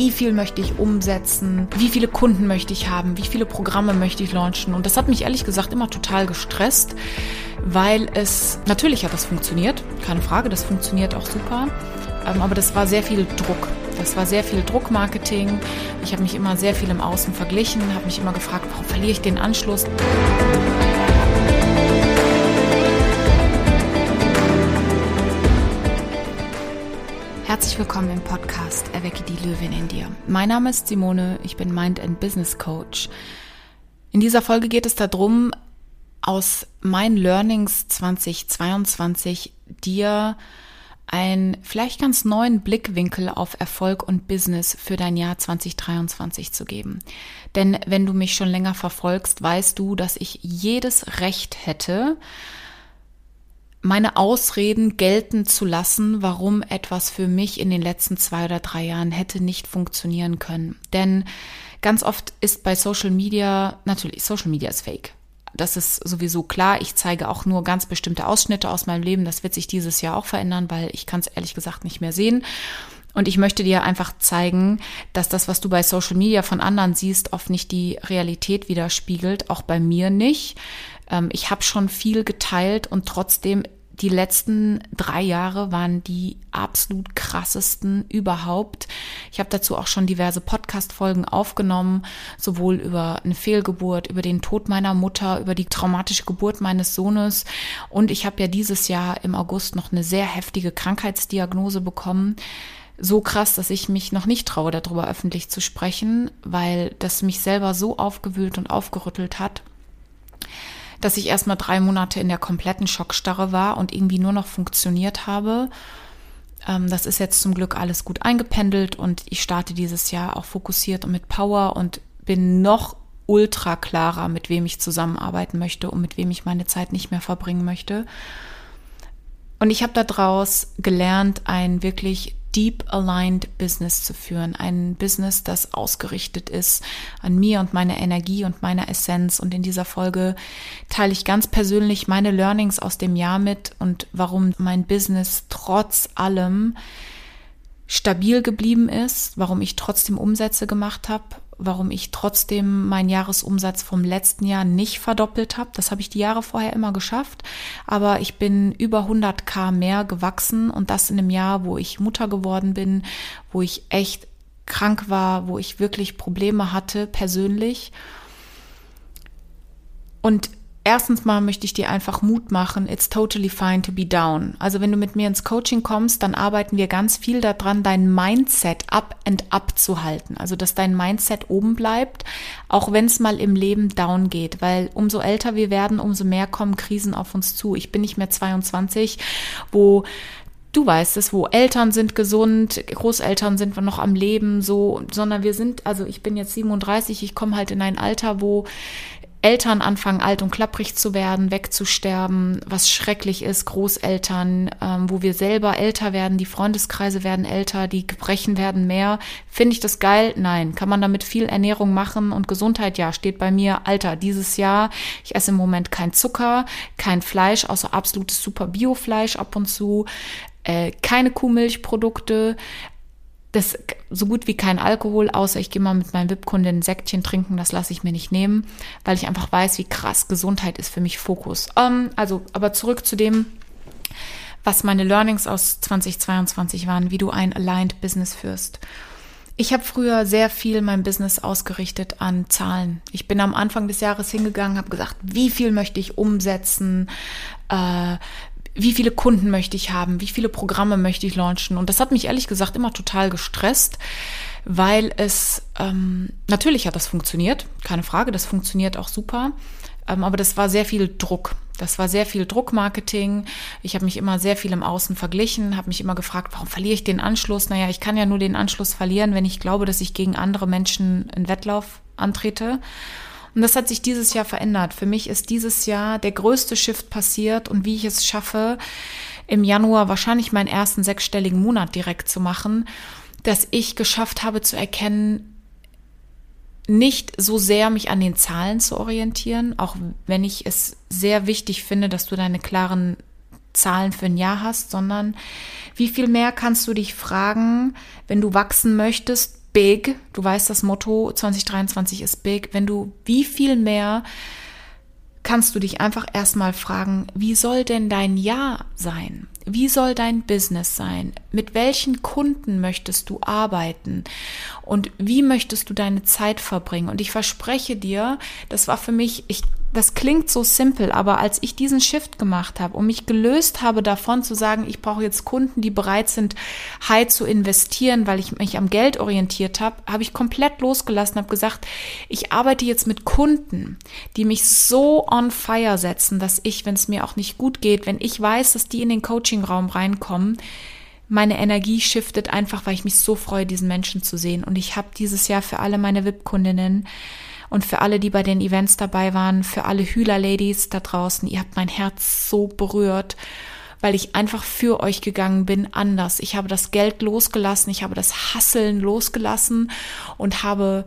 wie viel möchte ich umsetzen, wie viele Kunden möchte ich haben, wie viele Programme möchte ich launchen. Und das hat mich ehrlich gesagt immer total gestresst, weil es, natürlich hat das funktioniert, keine Frage, das funktioniert auch super, ähm, aber das war sehr viel Druck. Das war sehr viel Druckmarketing. Ich habe mich immer sehr viel im Außen verglichen, habe mich immer gefragt, warum verliere ich den Anschluss? Herzlich willkommen im Podcast Erwecke die Löwin in dir. Mein Name ist Simone, ich bin Mind and Business Coach. In dieser Folge geht es darum, aus meinen Learnings 2022 dir einen vielleicht ganz neuen Blickwinkel auf Erfolg und Business für dein Jahr 2023 zu geben. Denn wenn du mich schon länger verfolgst, weißt du, dass ich jedes Recht hätte, meine Ausreden gelten zu lassen, warum etwas für mich in den letzten zwei oder drei Jahren hätte nicht funktionieren können. Denn ganz oft ist bei Social Media, natürlich, Social Media ist fake. Das ist sowieso klar. Ich zeige auch nur ganz bestimmte Ausschnitte aus meinem Leben. Das wird sich dieses Jahr auch verändern, weil ich kann es ehrlich gesagt nicht mehr sehen. Und ich möchte dir einfach zeigen, dass das, was du bei Social Media von anderen siehst, oft nicht die Realität widerspiegelt, auch bei mir nicht. Ähm, ich habe schon viel geteilt und trotzdem die letzten drei Jahre waren die absolut krassesten überhaupt. Ich habe dazu auch schon diverse Podcast-Folgen aufgenommen, sowohl über eine Fehlgeburt, über den Tod meiner Mutter, über die traumatische Geburt meines Sohnes. Und ich habe ja dieses Jahr im August noch eine sehr heftige Krankheitsdiagnose bekommen so krass, dass ich mich noch nicht traue, darüber öffentlich zu sprechen, weil das mich selber so aufgewühlt und aufgerüttelt hat, dass ich erstmal drei Monate in der kompletten Schockstarre war und irgendwie nur noch funktioniert habe. Ähm, das ist jetzt zum Glück alles gut eingependelt und ich starte dieses Jahr auch fokussiert und mit Power und bin noch ultra klarer, mit wem ich zusammenarbeiten möchte und mit wem ich meine Zeit nicht mehr verbringen möchte. Und ich habe daraus gelernt, ein wirklich deep aligned Business zu führen. Ein Business, das ausgerichtet ist an mir und meine Energie und meiner Essenz. Und in dieser Folge teile ich ganz persönlich meine Learnings aus dem Jahr mit und warum mein Business trotz allem stabil geblieben ist, warum ich trotzdem Umsätze gemacht habe, warum ich trotzdem meinen Jahresumsatz vom letzten Jahr nicht verdoppelt habe. Das habe ich die Jahre vorher immer geschafft, aber ich bin über 100k mehr gewachsen und das in einem Jahr, wo ich Mutter geworden bin, wo ich echt krank war, wo ich wirklich Probleme hatte persönlich. Und Erstens mal möchte ich dir einfach Mut machen, it's totally fine to be down. Also wenn du mit mir ins Coaching kommst, dann arbeiten wir ganz viel daran, dein Mindset up and up zu halten. Also dass dein Mindset oben bleibt, auch wenn es mal im Leben down geht. Weil umso älter wir werden, umso mehr kommen Krisen auf uns zu. Ich bin nicht mehr 22, wo du weißt es, wo Eltern sind gesund, Großeltern sind noch am Leben, so, sondern wir sind, also ich bin jetzt 37, ich komme halt in ein Alter, wo Eltern anfangen alt und klapprig zu werden, wegzusterben, was schrecklich ist, Großeltern, ähm, wo wir selber älter werden, die Freundeskreise werden älter, die Gebrechen werden mehr. Finde ich das geil? Nein. Kann man damit viel Ernährung machen und Gesundheit? Ja, steht bei mir, Alter, dieses Jahr, ich esse im Moment kein Zucker, kein Fleisch, außer absolutes super Biofleisch ab und zu, äh, keine Kuhmilchprodukte, das so gut wie kein Alkohol, außer ich gehe mal mit meinen VIP-Kunden ein Säckchen trinken, das lasse ich mir nicht nehmen, weil ich einfach weiß, wie krass Gesundheit ist für mich Fokus. Ähm, also, aber zurück zu dem, was meine Learnings aus 2022 waren, wie du ein Aligned Business führst. Ich habe früher sehr viel mein Business ausgerichtet an Zahlen. Ich bin am Anfang des Jahres hingegangen, habe gesagt, wie viel möchte ich umsetzen, äh, wie viele Kunden möchte ich haben, wie viele Programme möchte ich launchen. Und das hat mich ehrlich gesagt immer total gestresst, weil es ähm, natürlich hat das funktioniert, keine Frage, das funktioniert auch super. Ähm, aber das war sehr viel Druck. Das war sehr viel Druckmarketing. Ich habe mich immer sehr viel im Außen verglichen, habe mich immer gefragt, warum verliere ich den Anschluss? Naja, ich kann ja nur den Anschluss verlieren, wenn ich glaube, dass ich gegen andere Menschen einen Wettlauf antrete. Und das hat sich dieses Jahr verändert. Für mich ist dieses Jahr der größte Shift passiert und wie ich es schaffe, im Januar wahrscheinlich meinen ersten sechsstelligen Monat direkt zu machen, dass ich geschafft habe zu erkennen, nicht so sehr mich an den Zahlen zu orientieren, auch wenn ich es sehr wichtig finde, dass du deine klaren Zahlen für ein Jahr hast, sondern wie viel mehr kannst du dich fragen, wenn du wachsen möchtest, big. Du weißt, das Motto 2023 ist big. Wenn du wie viel mehr kannst du dich einfach erstmal fragen, wie soll denn dein Jahr sein? Wie soll dein Business sein? Mit welchen Kunden möchtest du arbeiten? Und wie möchtest du deine Zeit verbringen? Und ich verspreche dir, das war für mich, ich das klingt so simpel, aber als ich diesen Shift gemacht habe und mich gelöst habe davon zu sagen, ich brauche jetzt Kunden, die bereit sind, high zu investieren, weil ich mich am Geld orientiert habe, habe ich komplett losgelassen, habe gesagt, ich arbeite jetzt mit Kunden, die mich so on fire setzen, dass ich, wenn es mir auch nicht gut geht, wenn ich weiß, dass die in den Coaching-Raum reinkommen, meine Energie shiftet einfach, weil ich mich so freue, diesen Menschen zu sehen. Und ich habe dieses Jahr für alle meine VIP-Kundinnen und für alle, die bei den Events dabei waren, für alle Hühler-Ladies da draußen, ihr habt mein Herz so berührt, weil ich einfach für euch gegangen bin, anders. Ich habe das Geld losgelassen, ich habe das Hasseln losgelassen und habe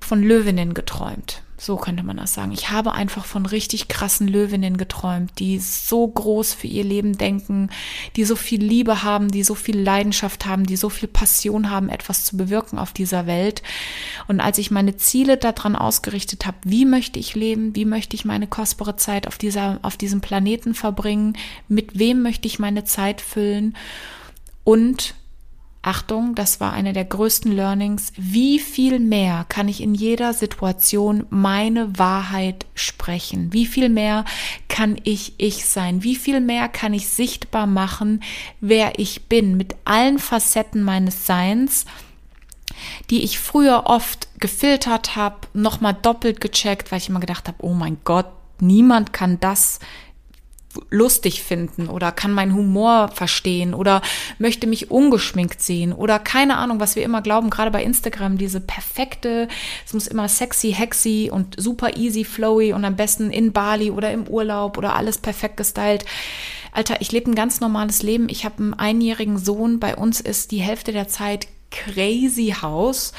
von Löwinnen geträumt. So könnte man das sagen. Ich habe einfach von richtig krassen Löwinnen geträumt, die so groß für ihr Leben denken, die so viel Liebe haben, die so viel Leidenschaft haben, die so viel Passion haben, etwas zu bewirken auf dieser Welt. Und als ich meine Ziele daran ausgerichtet habe, wie möchte ich leben, wie möchte ich meine kostbare Zeit auf dieser, auf diesem Planeten verbringen, mit wem möchte ich meine Zeit füllen und Achtung, das war eine der größten Learnings. Wie viel mehr kann ich in jeder Situation meine Wahrheit sprechen? Wie viel mehr kann ich ich sein? Wie viel mehr kann ich sichtbar machen, wer ich bin mit allen Facetten meines Seins? die ich früher oft gefiltert habe, nochmal doppelt gecheckt, weil ich immer gedacht habe, oh mein Gott, niemand kann das lustig finden oder kann meinen Humor verstehen oder möchte mich ungeschminkt sehen oder keine Ahnung, was wir immer glauben, gerade bei Instagram, diese perfekte, es muss immer sexy, hexy und super easy, flowy und am besten in Bali oder im Urlaub oder alles perfekt gestylt. Alter, ich lebe ein ganz normales Leben. Ich habe einen einjährigen Sohn. Bei uns ist die Hälfte der Zeit crazy House.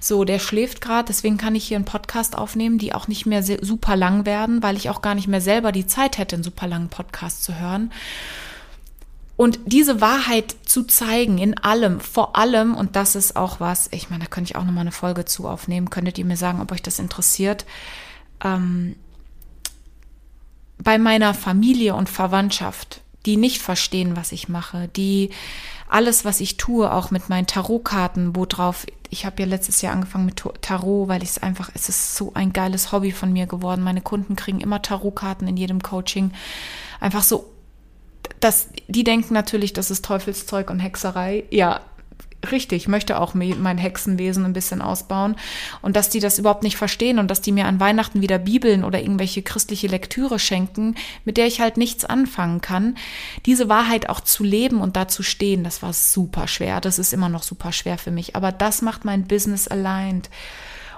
So, der schläft gerade, deswegen kann ich hier einen Podcast aufnehmen, die auch nicht mehr super lang werden, weil ich auch gar nicht mehr selber die Zeit hätte, einen super langen Podcast zu hören. Und diese Wahrheit zu zeigen in allem, vor allem, und das ist auch was, ich meine, da könnte ich auch nochmal eine Folge zu aufnehmen, könntet ihr mir sagen, ob euch das interessiert. Ähm, bei meiner Familie und Verwandtschaft, die nicht verstehen, was ich mache, die alles, was ich tue, auch mit meinen Tarotkarten, wo drauf, ich habe ja letztes Jahr angefangen mit Tarot, weil ich es einfach, es ist so ein geiles Hobby von mir geworden. Meine Kunden kriegen immer Tarotkarten in jedem Coaching. Einfach so, dass die denken natürlich, das ist Teufelszeug und Hexerei. Ja, richtig, möchte auch mein Hexenwesen ein bisschen ausbauen und dass die das überhaupt nicht verstehen und dass die mir an Weihnachten wieder Bibeln oder irgendwelche christliche Lektüre schenken, mit der ich halt nichts anfangen kann. Diese Wahrheit auch zu leben und da zu stehen, das war super schwer. Das ist immer noch super schwer für mich, aber das macht mein Business aligned.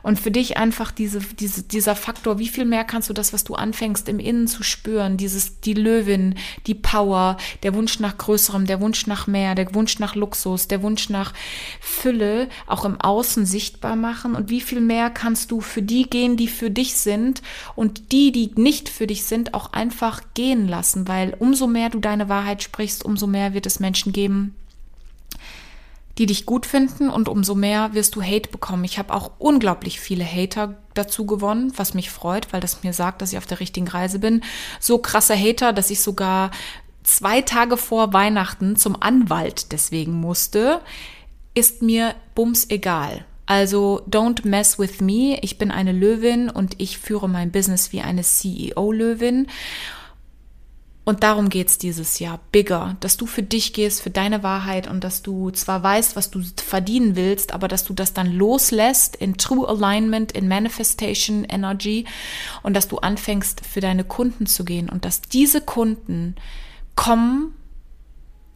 Und für dich einfach diese, diese, dieser Faktor, wie viel mehr kannst du das, was du anfängst, im Innen zu spüren, dieses, die Löwin, die Power, der Wunsch nach Größerem, der Wunsch nach mehr, der Wunsch nach Luxus, der Wunsch nach Fülle, auch im Außen sichtbar machen? Und wie viel mehr kannst du für die gehen, die für dich sind und die, die nicht für dich sind, auch einfach gehen lassen, weil umso mehr du deine Wahrheit sprichst, umso mehr wird es Menschen geben, die dich gut finden und umso mehr wirst du Hate bekommen. Ich habe auch unglaublich viele Hater dazu gewonnen, was mich freut, weil das mir sagt, dass ich auf der richtigen Reise bin. So krasse Hater, dass ich sogar zwei Tage vor Weihnachten zum Anwalt deswegen musste, ist mir bums egal. Also don't mess with me. Ich bin eine Löwin und ich führe mein Business wie eine CEO-Löwin. Und darum geht's dieses Jahr. Bigger. Dass du für dich gehst, für deine Wahrheit und dass du zwar weißt, was du verdienen willst, aber dass du das dann loslässt in True Alignment, in Manifestation Energy und dass du anfängst, für deine Kunden zu gehen und dass diese Kunden kommen,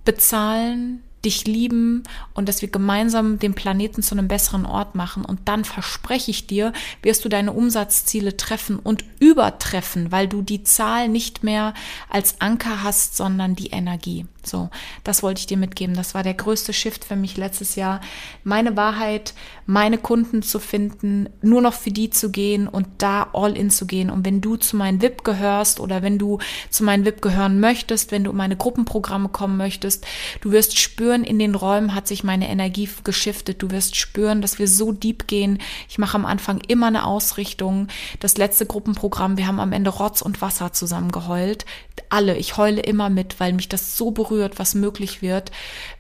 bezahlen, dich lieben und dass wir gemeinsam den Planeten zu einem besseren Ort machen. Und dann verspreche ich dir, wirst du deine Umsatzziele treffen und übertreffen, weil du die Zahl nicht mehr als Anker hast, sondern die Energie. So, das wollte ich dir mitgeben. Das war der größte Shift für mich letztes Jahr. Meine Wahrheit, meine Kunden zu finden, nur noch für die zu gehen und da all in zu gehen. Und wenn du zu meinen VIP gehörst oder wenn du zu meinen VIP gehören möchtest, wenn du in meine Gruppenprogramme kommen möchtest, du wirst spüren, in den Räumen hat sich meine Energie geschiftet. Du wirst spüren, dass wir so deep gehen. Ich mache am Anfang immer eine Ausrichtung. Das letzte Gruppenprogramm, wir haben am Ende Rotz und Wasser zusammen geheult. Alle, ich heule immer mit, weil mich das so berührt berührt, was möglich wird,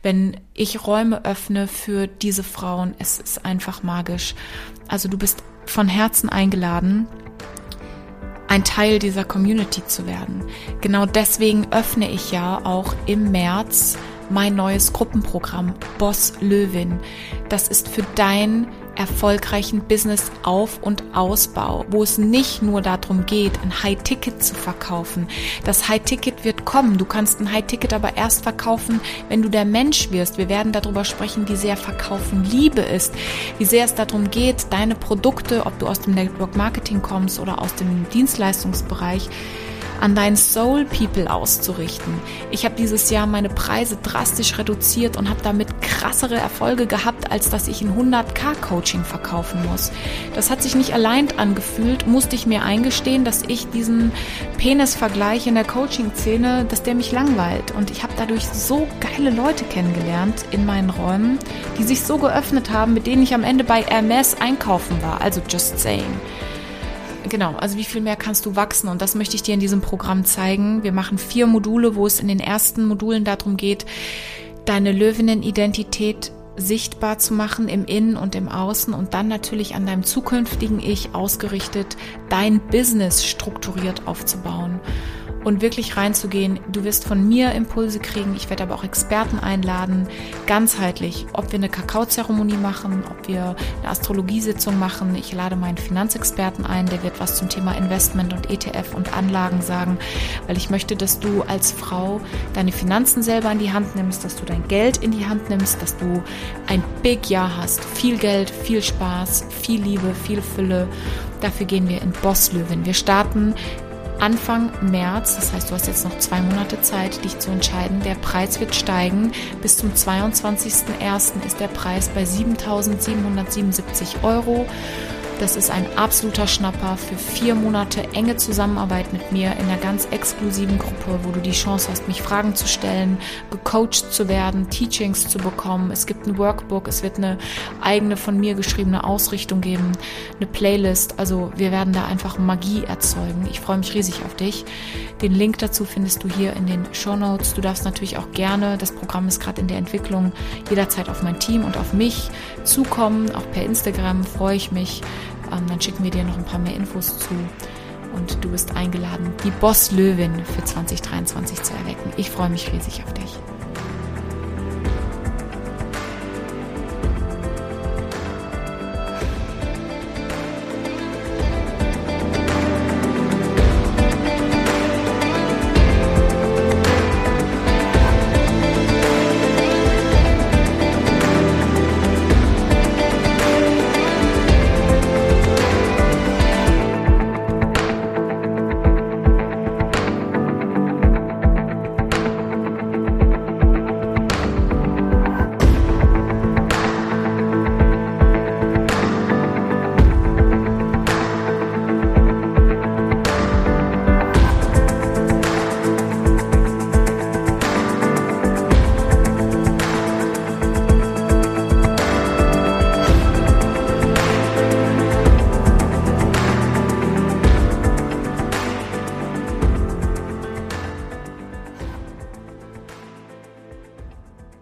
wenn ich Räume öffne für diese Frauen. Es ist einfach magisch. Also du bist von Herzen eingeladen, ein Teil dieser Community zu werden. Genau deswegen öffne ich ja auch im März mein neues Gruppenprogramm Boss Löwin. Das ist für dein erfolgreichen Business-Auf- und Ausbau, wo es nicht nur darum geht, ein High-Ticket zu verkaufen. Das High-Ticket wird kommen. Du kannst ein High-Ticket aber erst verkaufen, wenn du der Mensch wirst. Wir werden darüber sprechen, wie sehr Verkaufen Liebe ist, wie sehr es darum geht, deine Produkte, ob du aus dem Network Marketing kommst oder aus dem Dienstleistungsbereich, an deinen Soul People auszurichten. Ich habe dieses Jahr meine Preise drastisch reduziert und habe damit krassere Erfolge gehabt, als dass ich ein 100k Coaching verkaufen muss. Das hat sich nicht allein angefühlt, musste ich mir eingestehen, dass ich diesen Penis-Vergleich in der Coaching-Szene, dass der mich langweilt. Und ich habe dadurch so geile Leute kennengelernt in meinen Räumen, die sich so geöffnet haben, mit denen ich am Ende bei Hermes einkaufen war. Also just saying. Genau, also wie viel mehr kannst du wachsen? Und das möchte ich dir in diesem Programm zeigen. Wir machen vier Module, wo es in den ersten Modulen darum geht, deine Löwinnen-Identität sichtbar zu machen im Innen und im Außen und dann natürlich an deinem zukünftigen Ich ausgerichtet, dein Business strukturiert aufzubauen und wirklich reinzugehen. Du wirst von mir Impulse kriegen. Ich werde aber auch Experten einladen, ganzheitlich, ob wir eine Kakaozeremonie machen, ob wir eine Astrologiesitzung machen. Ich lade meinen Finanzexperten ein, der wird was zum Thema Investment und ETF und Anlagen sagen, weil ich möchte, dass du als Frau deine Finanzen selber in die Hand nimmst, dass du dein Geld in die Hand nimmst, dass du ein Big Jahr hast. Viel Geld, viel Spaß, viel Liebe, viel Fülle. Dafür gehen wir in Boss Löwen. Wir starten Anfang März, das heißt, du hast jetzt noch zwei Monate Zeit, dich zu entscheiden. Der Preis wird steigen. Bis zum 22.01. ist der Preis bei 7.777 Euro. Das ist ein absoluter Schnapper für vier Monate enge Zusammenarbeit mit mir in einer ganz exklusiven Gruppe, wo du die Chance hast, mich Fragen zu stellen, gecoacht zu werden, Teachings zu bekommen. Es gibt ein Workbook, es wird eine eigene von mir geschriebene Ausrichtung geben, eine Playlist. Also wir werden da einfach Magie erzeugen. Ich freue mich riesig auf dich. Den Link dazu findest du hier in den Show Notes. Du darfst natürlich auch gerne, das Programm ist gerade in der Entwicklung, jederzeit auf mein Team und auf mich zukommen. Auch per Instagram freue ich mich. Ähm, dann schicken wir dir noch ein paar mehr Infos zu. Und du bist eingeladen, die Boss-Löwin für 2023 zu erwecken. Ich freue mich riesig auf dich.